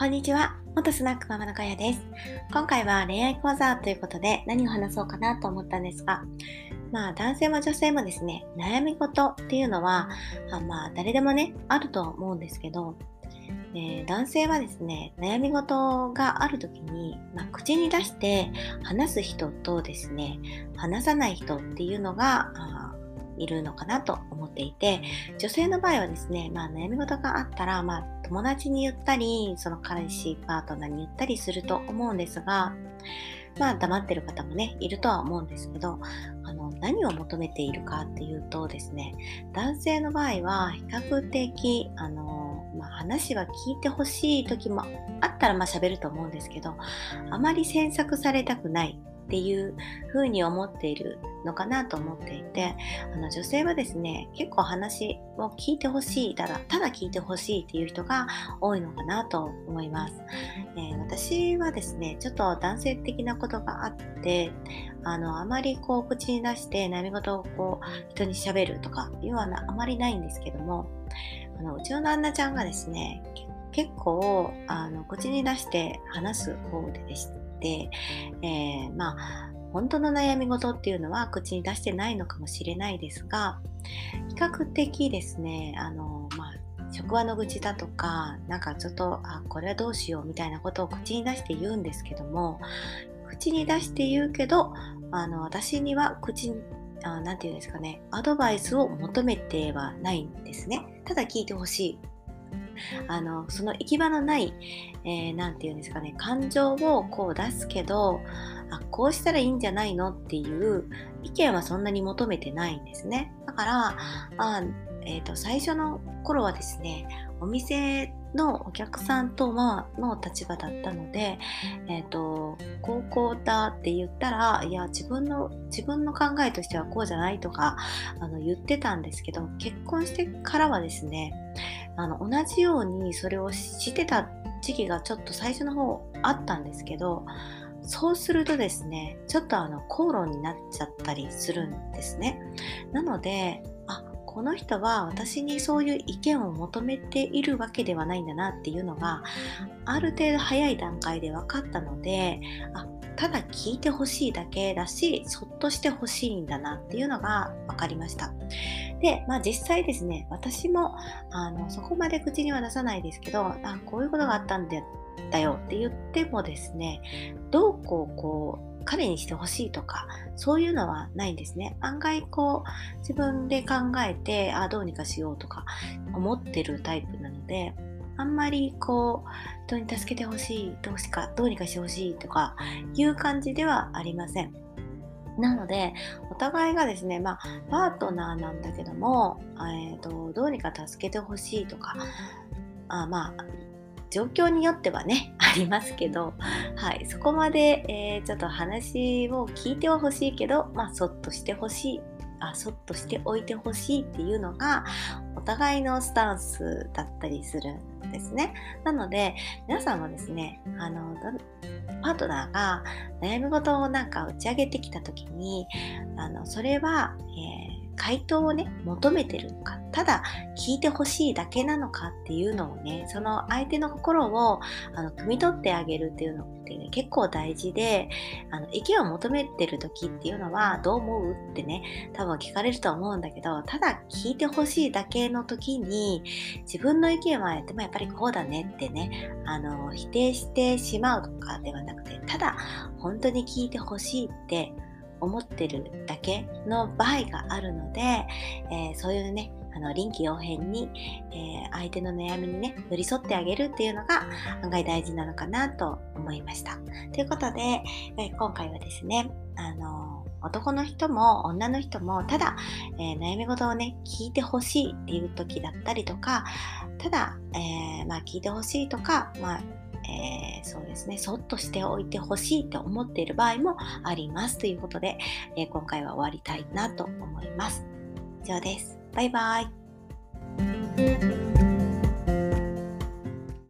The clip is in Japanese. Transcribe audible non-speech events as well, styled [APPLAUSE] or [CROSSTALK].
こんにちは。元スナックママのかやです。今回は恋愛講座ということで何を話そうかなと思ったんですが、まあ男性も女性もですね、悩み事っていうのは、あまあ誰でもね、あると思うんですけど、え、男性はですね、悩み事がある時に、まあ、口に出して話す人とですね、話さない人っていうのが、いるのかなと思っていて、女性の場合はですね、まあ、悩み事があったら、まあ、友達に言ったり、その彼氏、パートナーに言ったりすると思うんですが、まあ、黙ってる方もね、いるとは思うんですけど、あの、何を求めているかっていうとですね、男性の場合は、比較的、あの、まあ、話は聞いてほしい時もあったら、まあ、喋ると思うんですけど、あまり詮索されたくないっていうふうに思っているのかなと思っていてあの女性はですね結構話を聞いてほしいただただ聞いてほしいっていう人が多いのかなと思います、えー、私はですねちょっと男性的なことがあってあのあまりこう口に出して悩み事をこう人にしゃべるとかいうのはあまりないんですけどもあのうちの旦那ちゃんがですね結構あの口に出して話す方ででして、えー、まあ本当の悩み事っていうのは口に出してないのかもしれないですが比較的ですねあの、まあ、職場の愚痴だとかなんかちょっとあこれはどうしようみたいなことを口に出して言うんですけども口に出して言うけどあの私には口に何て言うんですかねアドバイスを求めてはないんですね。ただ聞いてほしい。あのその行き場のない何、えー、て言うんですかね感情をこう出すけどあこうしたらいいんじゃないのっていう意見はそんなに求めてないんですね。だからあ、えーと、最初の頃はですねお店のお客さんとの立場だったので、えーと、高校だって言ったらいや自分の自分の考えとしてはこうじゃないとかあの言ってたんですけど結婚してからはですねあの同じようにそれをしてた時期がちょっと最初の方あったんですけどそうするとですねちょっとあの口論になっちゃったりするんですね。なのであこの人は私にそういう意見を求めているわけではないんだなっていうのがある程度早い段階で分かったのであただ聞いてほしいだけだしそっとしてほしいんだなっていうのが分かりました。で、まあ、実際ですね私もあのそこまで口には出さないですけどあこういうことがあったんだよって言ってもですねどうこうこう彼にしてほしいとかそういうのはないんですね案外こう自分で考えてあどうにかしようとか思ってるタイプなのであんまりこう人に助けてほしいどうしかどうにかしてほしいとかいう感じではありません。なのでお互いがですね、まあ、パートナーなんだけども、えーと、どうにか助けてほしいとかあまあ状況によってはね [LAUGHS] ありますけど、はい、そこまで、えー、ちょっと話を聞いてはほしいけど、まあ、そっとしてほしいあそっとしておいてほしいっていうのがお互いのスタンスだったりするんですね。なので皆さんもですねあのパートナーが悩み事をなんか打ち上げてきた時にあのそれは、えー回答をね求めてるのかただ聞いてほしいだけなのかっていうのをねその相手の心をあの汲み取ってあげるっていうのってね結構大事であの意見を求めてる時っていうのはどう思うってね多分聞かれると思うんだけどただ聞いてほしいだけの時に自分の意見はやってもやっぱりこうだねってねあの否定してしまうとかではなくてただ本当に聞いてほしいって思ってるだけの場合があるので、えー、そういうねあの臨機応変に、えー、相手の悩みにね寄り添ってあげるっていうのが案外大事なのかなと思いました。ということで、えー、今回はですねあの男の人も女の人もただ、えー、悩み事をね聞いてほしいっていう時だったりとかただ、えまあ、聞いてほしいとか、まあえー、そうですね、そっとしておいてほしいと思っている場合もありますということで、えー、今回は終わりたいなと思います。以上です。バイバイ。